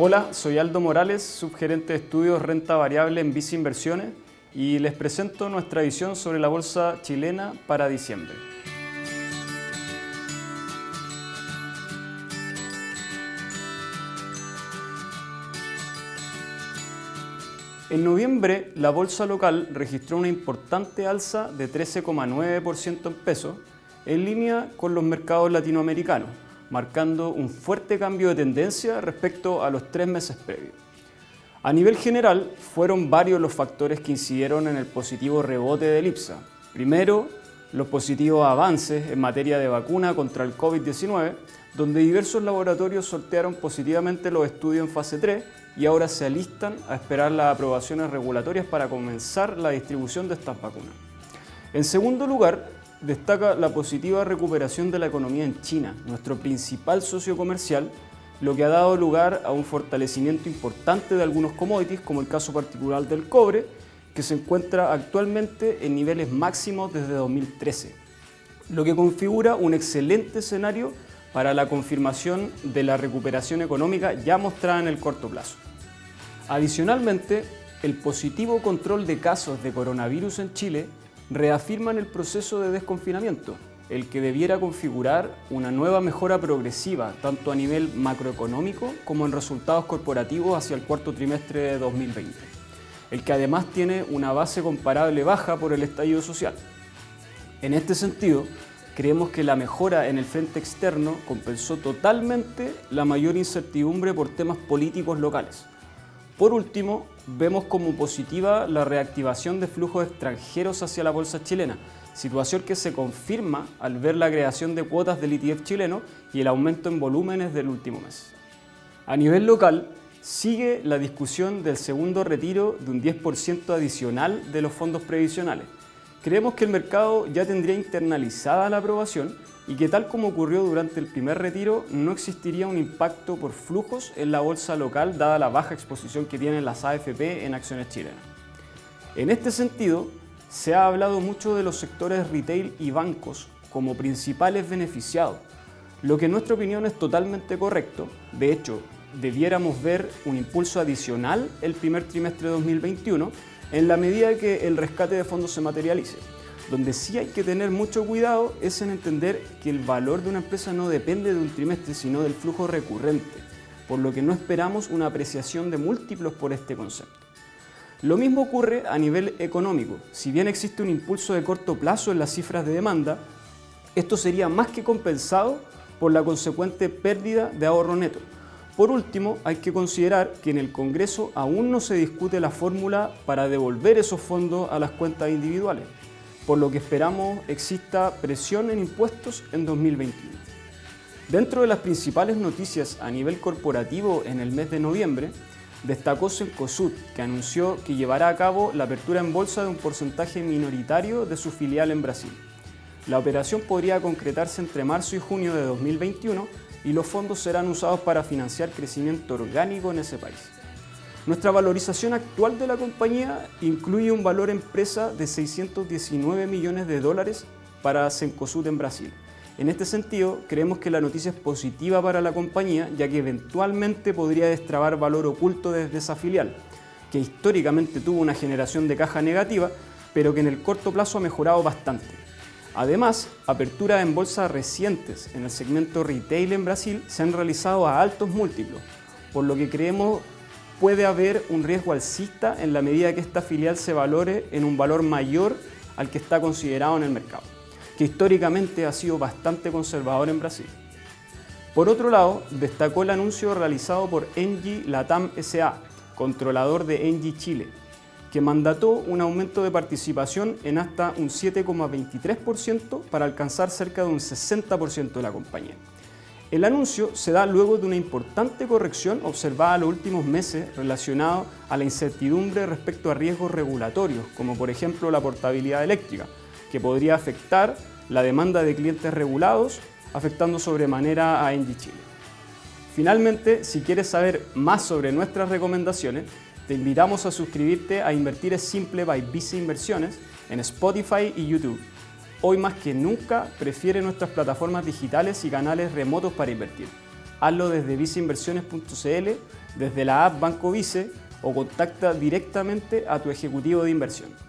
Hola, soy Aldo Morales, subgerente de estudios renta variable en Visa Inversiones y les presento nuestra visión sobre la bolsa chilena para diciembre. En noviembre, la bolsa local registró una importante alza de 13,9% en pesos, en línea con los mercados latinoamericanos, marcando un fuerte cambio de tendencia respecto a los tres meses previos. A nivel general, fueron varios los factores que incidieron en el positivo rebote del IPSA. Primero, los positivos avances en materia de vacuna contra el COVID-19, donde diversos laboratorios sortearon positivamente los estudios en fase 3 y ahora se alistan a esperar las aprobaciones regulatorias para comenzar la distribución de estas vacunas. En segundo lugar, destaca la positiva recuperación de la economía en China, nuestro principal socio comercial, lo que ha dado lugar a un fortalecimiento importante de algunos commodities, como el caso particular del cobre, que se encuentra actualmente en niveles máximos desde 2013, lo que configura un excelente escenario para la confirmación de la recuperación económica ya mostrada en el corto plazo. Adicionalmente, el positivo control de casos de coronavirus en Chile reafirman el proceso de desconfinamiento, el que debiera configurar una nueva mejora progresiva, tanto a nivel macroeconómico como en resultados corporativos hacia el cuarto trimestre de 2020, el que además tiene una base comparable baja por el estallido social. En este sentido, creemos que la mejora en el frente externo compensó totalmente la mayor incertidumbre por temas políticos locales por último, vemos como positiva la reactivación de flujos extranjeros hacia la bolsa chilena, situación que se confirma al ver la creación de cuotas del ETF chileno y el aumento en volúmenes del último mes. A nivel local, sigue la discusión del segundo retiro de un 10% adicional de los fondos previsionales. Creemos que el mercado ya tendría internalizada la aprobación y que tal como ocurrió durante el primer retiro, no existiría un impacto por flujos en la bolsa local dada la baja exposición que tienen las AFP en acciones chilenas. En este sentido, se ha hablado mucho de los sectores retail y bancos como principales beneficiados, lo que en nuestra opinión es totalmente correcto. De hecho, debiéramos ver un impulso adicional el primer trimestre de 2021 en la medida que el rescate de fondos se materialice. Donde sí hay que tener mucho cuidado es en entender que el valor de una empresa no depende de un trimestre, sino del flujo recurrente, por lo que no esperamos una apreciación de múltiplos por este concepto. Lo mismo ocurre a nivel económico. Si bien existe un impulso de corto plazo en las cifras de demanda, esto sería más que compensado por la consecuente pérdida de ahorro neto. Por último, hay que considerar que en el Congreso aún no se discute la fórmula para devolver esos fondos a las cuentas individuales por lo que esperamos exista presión en impuestos en 2021. Dentro de las principales noticias a nivel corporativo en el mes de noviembre, destacó Cencosud, que anunció que llevará a cabo la apertura en bolsa de un porcentaje minoritario de su filial en Brasil. La operación podría concretarse entre marzo y junio de 2021 y los fondos serán usados para financiar crecimiento orgánico en ese país. Nuestra valorización actual de la compañía incluye un valor empresa de 619 millones de dólares para Cencosud en Brasil. En este sentido, creemos que la noticia es positiva para la compañía, ya que eventualmente podría destrabar valor oculto desde esa filial, que históricamente tuvo una generación de caja negativa, pero que en el corto plazo ha mejorado bastante. Además, aperturas en bolsa recientes en el segmento retail en Brasil se han realizado a altos múltiplos, por lo que creemos puede haber un riesgo alcista en la medida que esta filial se valore en un valor mayor al que está considerado en el mercado, que históricamente ha sido bastante conservador en Brasil. Por otro lado, destacó el anuncio realizado por Engie Latam SA, controlador de Engie Chile, que mandató un aumento de participación en hasta un 7,23% para alcanzar cerca de un 60% de la compañía. El anuncio se da luego de una importante corrección observada en los últimos meses relacionado a la incertidumbre respecto a riesgos regulatorios, como por ejemplo la portabilidad eléctrica, que podría afectar la demanda de clientes regulados, afectando sobremanera a Engie Chile. Finalmente, si quieres saber más sobre nuestras recomendaciones, te invitamos a suscribirte a Invertir es Simple by Visa Inversiones en Spotify y YouTube hoy más que nunca prefiere nuestras plataformas digitales y canales remotos para invertir. Hazlo desde viceinversiones.cl, desde la app Banco Vice o contacta directamente a tu ejecutivo de inversión.